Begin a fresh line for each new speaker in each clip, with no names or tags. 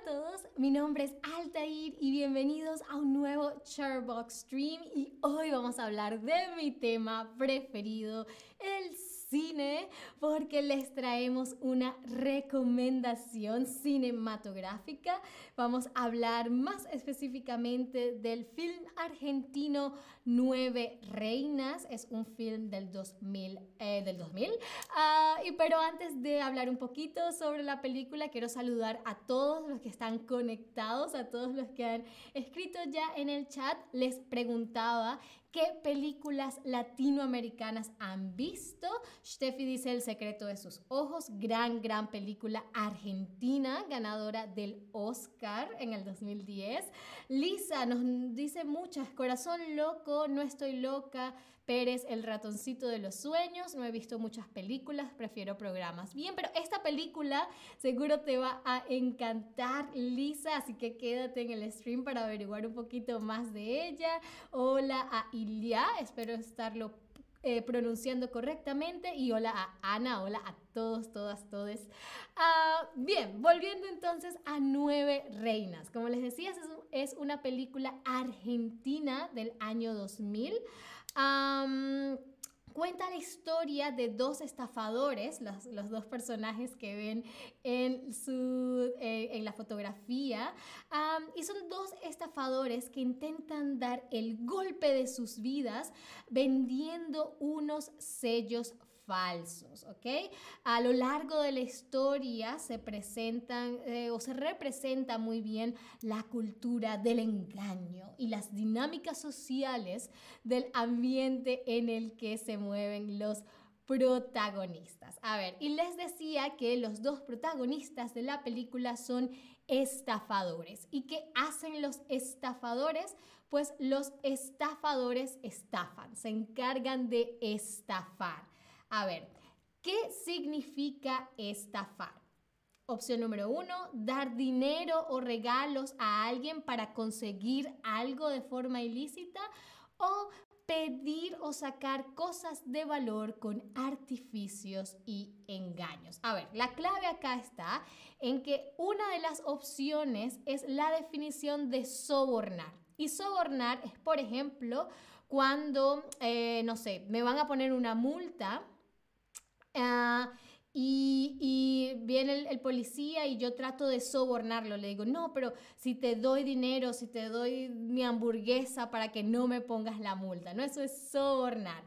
a todos, mi nombre es Altair y bienvenidos a un nuevo Charbox Stream y hoy vamos a hablar de mi tema preferido, el cine porque les traemos una recomendación cinematográfica. Vamos a hablar más específicamente del film argentino Nueve Reinas. Es un film del 2000. Eh, del 2000. Ah, y, pero antes de hablar un poquito sobre la película, quiero saludar a todos los que están conectados, a todos los que han escrito ya en el chat. Les preguntaba ¿Qué películas latinoamericanas han visto? Steffi dice El secreto de sus ojos, gran, gran película argentina, ganadora del Oscar en el 2010. Lisa nos dice muchas, Corazón loco, No estoy loca, Pérez, El ratoncito de los sueños. No he visto muchas películas, prefiero programas. Bien, pero esta película seguro te va a encantar, Lisa, así que quédate en el stream para averiguar un poquito más de ella. Hola a Ilia, espero estarlo eh, pronunciando correctamente. Y hola a Ana, hola a todos, todas, todes. Ah, bien, volviendo entonces a Nueve Reinas. Como les decía, es una película argentina del año 2000 cuenta la historia de dos estafadores, los, dos personajes que ven en, su, eh, en la fotografía, y son dos estafadores que intentan dar el golpe de sus vidas vendiendo unos sellos falsos, ¿ok? A lo largo de la historia se presentan eh, o se representa muy bien la cultura del engaño y las dinámicas sociales del ambiente en el que se mueven los protagonistas. A ver, y les decía que los dos protagonistas de la película son estafadores. ¿Y qué hacen los estafadores? Pues los estafadores estafan, se encargan de estafar. A ver, ¿qué significa estafar? Opción número uno, dar dinero o regalos a alguien para conseguir algo de forma ilícita o pedir o sacar cosas de valor con artificios y engaños. A ver, la clave acá está en que una de las opciones es la definición de sobornar. Y sobornar es, por ejemplo, cuando, eh, no sé, me van a poner una multa Ah, y, viene el, policía y yo trato de sobornarlo. Le digo, no, pero si te doy dinero, si te doy mi hamburguesa para que no me pongas la multa, ¿no? Eso es sobornar.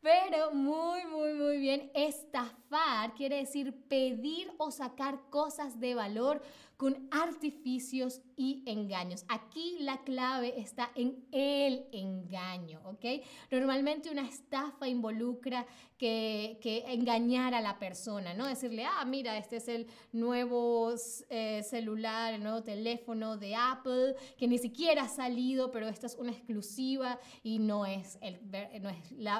Pero muy, muy, muy bien, estafar quiere decir pedir o sacar cosas de valor con artificios y engaños. Aquí la clave está en el engaño, ¿ok? Normalmente una estafa involucra que, que engañar a la persona, ¿no? Decirle, ah, mira, este es el nuevo eh, celular, el nuevo teléfono de Apple, que ni siquiera ha salido, pero esta es una exclusiva y no es, el, no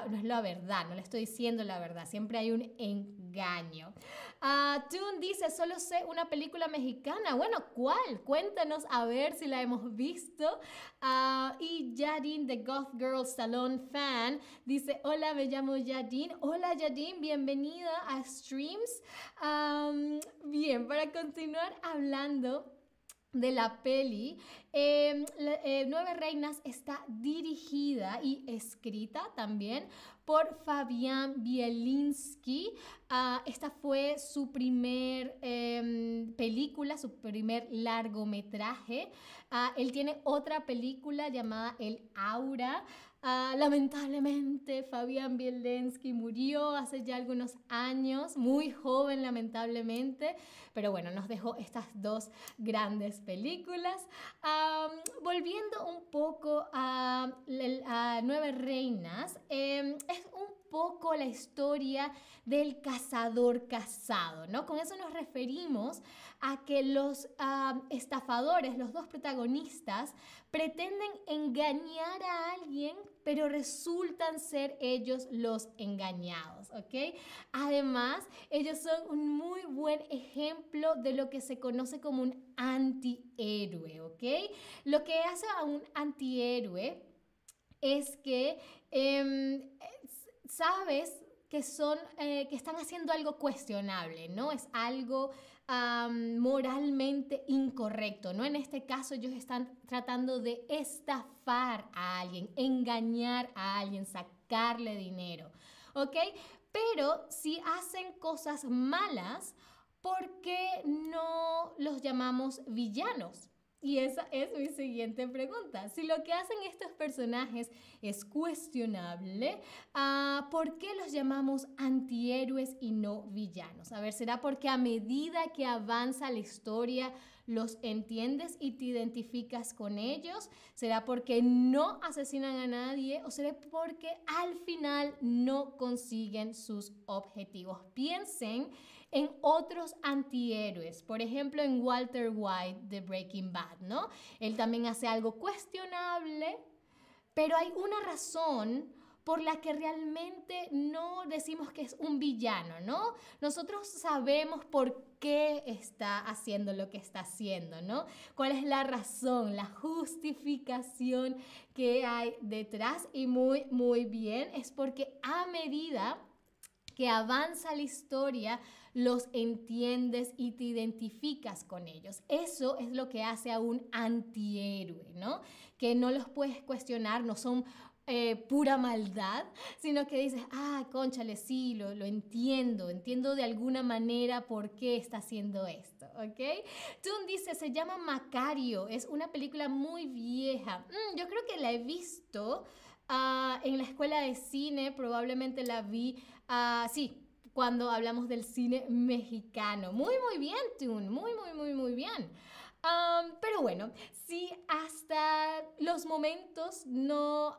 no es la verdad, no le estoy diciendo la verdad, siempre hay un engaño. Uh, dice, solo sé una película mexicana bueno, ¿cuál? Cuéntanos a ver si la hemos visto. Ah, y Yadin, The Goth Girl Salon fan, dice, hola, me llamo Yadin. Hola Yadin, bienvenida a Streams. bien, para continuar hablando de la peli, em, eh, Nueve Reinas está dirigida y escrita también por Fabián Bielinski. Ah, esta fue su primer em, película, su primer largometraje. Ah, él tiene otra película llamada El Aura. Ah, lamentablemente, Fabián Bielinski murió hace ya algunos años, muy joven lamentablemente, pero bueno, nos dejó estas dos grandes películas. volviendo un poco a, Nueve Reinas, em, es un poco la historia del cazador casado, ¿no? Con eso nos referimos a que los estafadores, los dos protagonistas, pretenden engañar a alguien, pero resultan ser ellos los engañados, ¿ok? Además, ellos son un muy buen ejemplo de lo que se conoce como un antihéroe, ¿ok? Lo que hace a un antihéroe es que em, sabes que son, eh, que están haciendo algo cuestionable, ¿no? Es algo moralmente incorrecto, ¿no? En este caso ellos están tratando de estafar a alguien, engañar a alguien, sacarle dinero, ¿ok? Pero si hacen cosas malas, ¿por qué no los llamamos villanos? Y esa es mi siguiente pregunta. Si lo que hacen estos personajes es cuestionable, ah, ¿por qué los llamamos antihéroes y no villanos? A ver, ¿será porque a medida que avanza la historia los entiendes y te identificas con ellos? ¿Será porque no asesinan a nadie o será porque al final no consiguen sus objetivos? Piensen en otros antihéroes, por ejemplo en Walter White de Breaking Bad, ¿no? Él también hace algo cuestionable, pero hay una razón por la que realmente no decimos que es un villano, ¿no? Nosotros sabemos por qué está haciendo lo que está haciendo, ¿no? ¿Cuál es la razón, la justificación que hay detrás? Y muy, muy bien, es porque a medida que avanza la historia, los entiendes y te identificas con ellos. Eso es lo que hace a un antihéroe, ¿no? Que no los puedes cuestionar, no son eh, pura maldad, sino que dices, ah, conchale, sí, lo, lo, entiendo, entiendo de alguna manera por qué está haciendo esto, ¿ok? Tun dice, se llama Macario, es una película muy vieja. Mm, yo creo que la he visto uh, en la escuela de cine, probablemente la vi, uh, sí, cuando hablamos del cine mexicano. Muy, muy bien, Tun, muy, muy, muy, muy bien pero bueno, si hasta los momentos no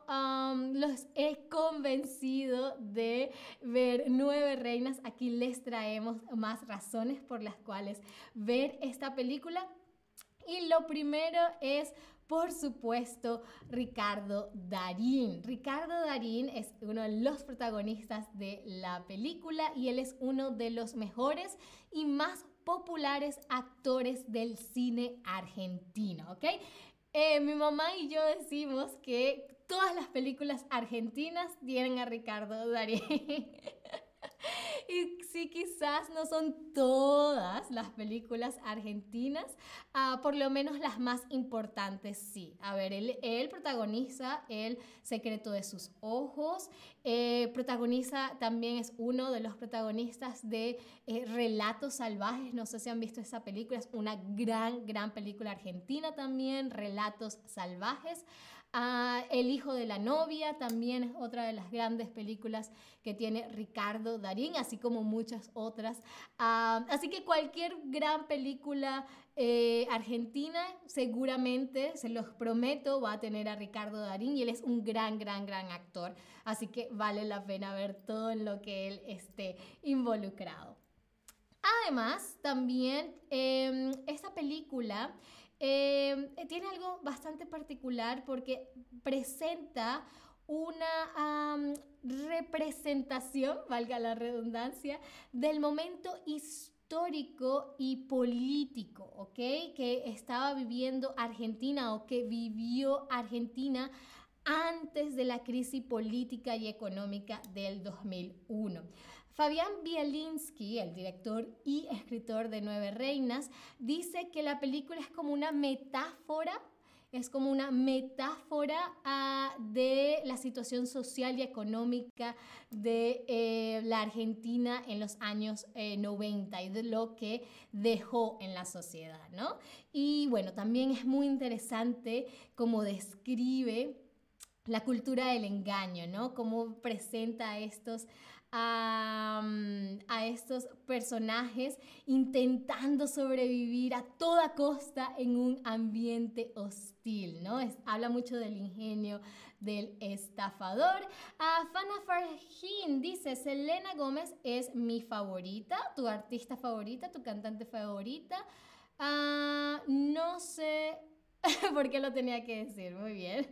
los he convencido de ver Nueve Reinas, aquí les traemos más razones por las cuales ver esta película. Y lo primero es por supuesto, Ricardo Darín. Ricardo Darín es uno de los protagonistas de la película y él es uno de los mejores y más populares actores del cine argentino, ¿ok? Eh, mi mamá y yo decimos que todas las películas argentinas tienen a Ricardo Darín. y sí, quizás no son todas las películas argentinas, uh, por lo menos las más importantes sí. A ver, él, él protagoniza El secreto de sus ojos, eh, protagoniza, también es uno de los protagonistas de eh, Relatos Salvajes, no sé si han visto esa película, es una gran, gran película argentina también, Relatos Salvajes. Ah, el hijo de la novia también es otra de las grandes películas que tiene Ricardo Darín, como muchas otras. Así que cualquier gran película eh, argentina seguramente, se los prometo, va a tener a Ricardo Darín y él es un gran, gran, gran actor. Así que vale la pena ver todo en lo que él esté involucrado. Además, también eh, esta película Em, tiene algo bastante particular porque presenta una representación, valga la redundancia, del momento histórico y político, ¿ok? Que estaba viviendo Argentina o que vivió Argentina antes de la crisis política y económica del 2001. Fabián Bielinski, el director y escritor de Nueve Reinas, dice que la película es como una metáfora es como una metáfora ah, de la situación social y económica de eh, la Argentina en los años 90 eh, y de lo que dejó en la sociedad, ¿no? Y bueno, también es muy interesante cómo describe la cultura del engaño, ¿no? Cómo presenta estos a, estos personajes intentando sobrevivir a toda costa en un ambiente hostil, ¿no? habla mucho del ingenio del estafador. a Fana Farhin dice, Selena Gómez es mi favorita, tu artista favorita, tu cantante favorita. Ah, no sé por qué lo tenía que decir, muy bien.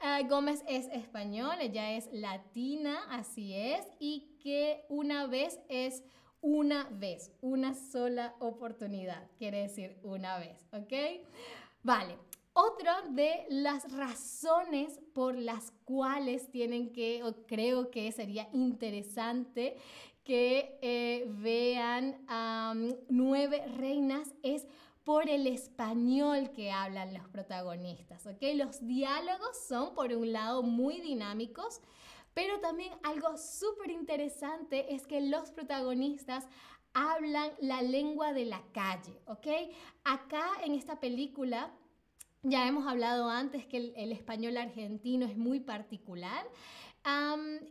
Ah, Gómez es español, ella es latina, así es, y que una vez es una vez, una sola oportunidad, quiere decir una vez, ¿ok? Vale, Otra de las razones por las cuales tienen que, o creo que sería interesante que eh, vean Nueve Reinas es por el español que hablan los protagonistas, ¿ok? Los diálogos son, por un lado, muy dinámicos, pero también algo súper interesante es que los protagonistas hablan la lengua de la calle, ¿ok? Acá en esta película ya hemos hablado antes que el, español argentino es muy particular.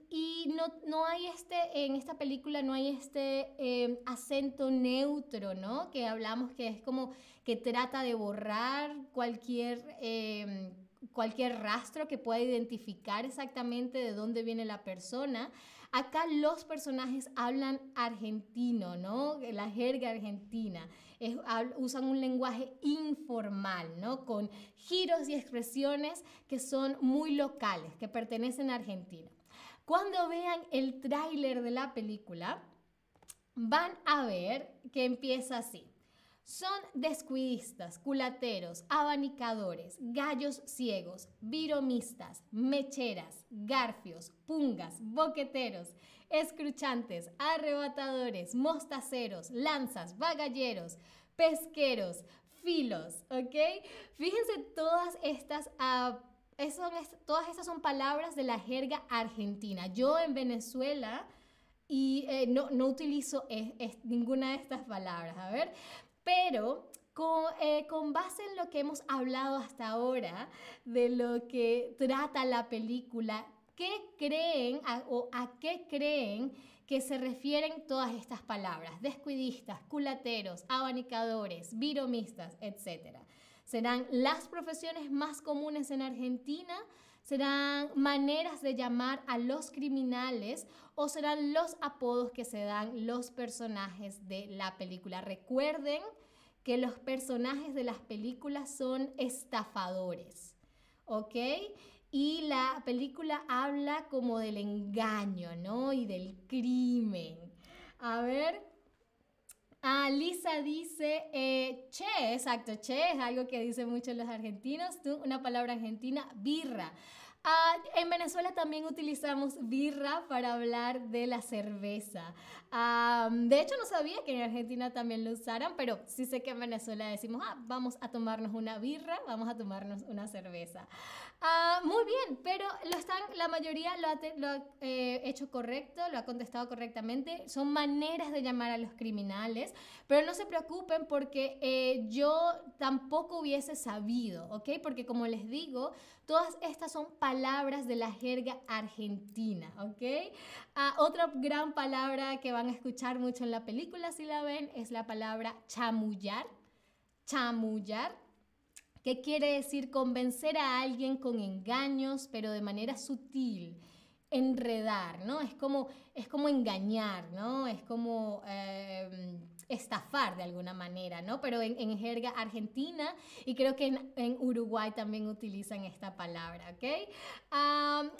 Y no, no, hay este, en esta película no hay este em, acento neutro, ¿no? Que hablamos que es como que trata de borrar cualquier em, cualquier rastro que pueda identificar exactamente de dónde viene la persona. Acá los personajes hablan argentino, ¿no? La jerga argentina. Usan un lenguaje informal, ¿no? Con giros y expresiones que son muy locales, que pertenecen a Argentina. Cuando vean el tráiler de la película, van a ver que empieza así. Son descuidistas, culateros, abanicadores, gallos ciegos, viromistas, mecheras, garfios, pungas, boqueteros, escruchantes, arrebatadores, mostaceros, lanzas, bagalleros, pesqueros, filos, ¿ok? Fíjense todas estas... Uh, todas estas son palabras de la jerga argentina. Yo en Venezuela y eh, no, no, utilizo ninguna de estas palabras. A ver, pero eh, con, base en lo que hemos hablado hasta ahora, de lo que trata la película, ¿qué creen o a qué creen que se refieren todas estas palabras? Descuidistas, culateros, abanicadores, viromistas, etc. ¿Serán las profesiones más comunes en Argentina? ¿Serán maneras de llamar a los criminales o serán los apodos que se dan los personajes de la película? Recuerden que los personajes de las películas son estafadores, ¿ok? Y la película habla como del engaño, ¿no? Y del crimen. A ver, Ah, Lisa dice, eh, che, exacto, che es algo que dicen muchos los argentinos, tú, una palabra argentina, birra. Ah, en Venezuela también utilizamos birra para hablar de la cerveza. Ah, de hecho, no sabía que en Argentina también lo usaran, pero sí sé que en Venezuela decimos, ah, vamos a tomarnos una birra, vamos a tomarnos una cerveza. Ah, muy bien, pero lo están, la mayoría lo ha, eh, hecho correcto, lo ha contestado correctamente. Son maneras de llamar a los criminales, pero no se preocupen porque eh, yo tampoco hubiese sabido, ¿ok? Porque como les digo, todas estas son palabras de la jerga argentina, ¿ok? Ah, otra gran palabra que van a escuchar mucho en la película, si la ven, es la palabra chamullar. Chamullar ¿Qué quiere decir convencer a alguien con engaños, pero de manera sutil? Enredar, ¿no? Es como, es como engañar, ¿no? Es como... Eh, estafar de alguna manera, ¿no? Pero en, jerga argentina y creo que en, Uruguay también utilizan esta palabra, ¿ok?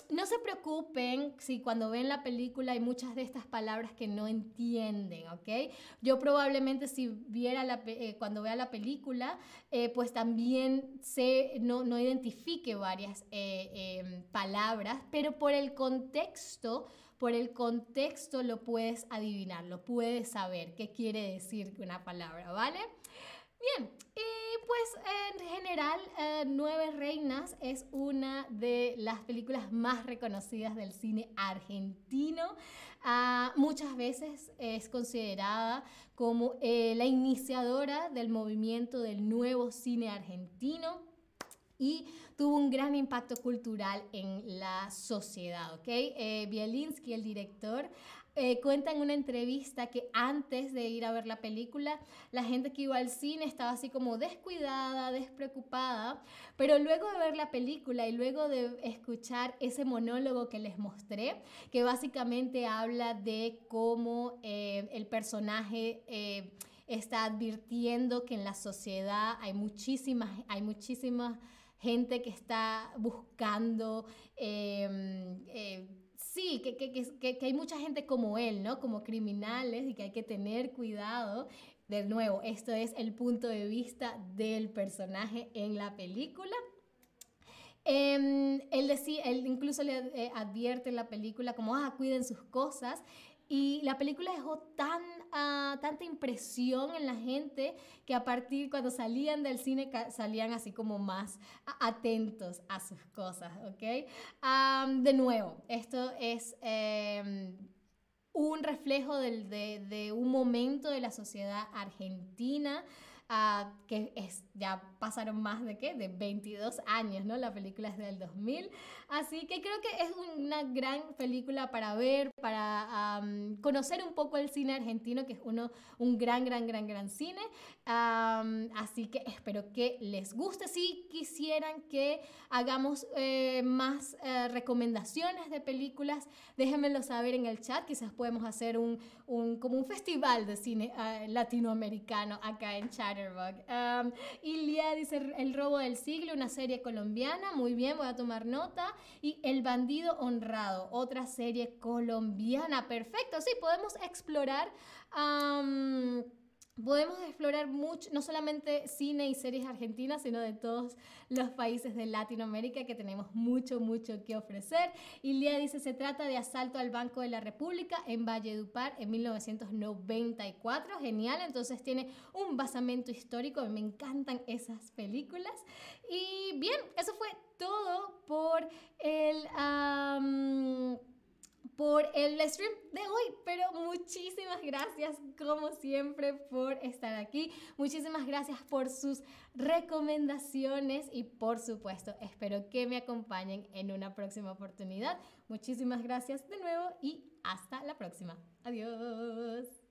no se preocupen si cuando ven la película hay muchas de estas palabras que no entienden, ¿ok? Yo probablemente si viera la, eh, cuando vea la película, eh, pues también sé, no, no identifique varias eh, em, palabras, pero por el contexto, por el contexto lo puedes adivinar, lo puedes saber qué quiere decir una palabra, ¿vale? Bien, y pues en general eh, Nueve Reinas es una de las películas más reconocidas del cine argentino. Ah, muchas veces es considerada como eh, la iniciadora del movimiento del nuevo cine argentino y tuvo un gran impacto cultural en la sociedad, ¿ok? Eh, Bielinski, el director, eh, cuenta en una entrevista que antes de ir a ver la película, la gente que iba al cine estaba así como descuidada, despreocupada, pero luego de ver la película y luego de escuchar ese monólogo que les mostré, que básicamente habla de cómo eh, el personaje... Está advirtiendo que en la sociedad hay muchísimas, hay muchísimas gente que está buscando, em, eh, sí, que, que, que, que, hay mucha gente como él, ¿no? Como criminales y que hay que tener cuidado. de nuevo, esto es el punto de vista del personaje en la película. Em, él, decía, él incluso le eh, advierte en la película como, ah, cuiden sus cosas. Y la película dejó tan, uh, tanta impresión en la gente que a partir cuando salían del cine salían así como más atentos a sus cosas, ¿ok? De nuevo, esto es eh, un reflejo de un momento de la sociedad argentina que es, ya pasaron más de qué, de 22 años, ¿no? La película es del 2000, así que creo que es una gran película para ver, para conocer un poco el cine argentino, que es uno, un gran, gran, gran, gran cine, así que espero que les guste. Si quisieran que hagamos eh, más eh, recomendaciones de películas, déjenmelo saber en el chat, quizás podemos hacer un, un como un festival de cine eh, latinoamericano acá en Um, Ilia dice El robo del siglo, una serie colombiana. Muy bien, voy a tomar nota. Y El bandido honrado, otra serie colombiana. Perfecto, sí, podemos explorar. Podemos explorar mucho, no solamente cine y series argentinas, sino de todos los países de Latinoamérica que tenemos mucho, mucho que ofrecer. Ilia dice, se trata de Asalto al Banco de la República en Valledupar en 1994. Genial, entonces tiene un basamento histórico, me encantan esas películas. Y bien, eso fue todo por el por el stream de hoy. Pero muchísimas gracias, como siempre, por estar aquí. Muchísimas gracias por sus recomendaciones y, por supuesto, espero que me acompañen en una próxima oportunidad. Muchísimas gracias de nuevo y hasta la próxima. Adiós.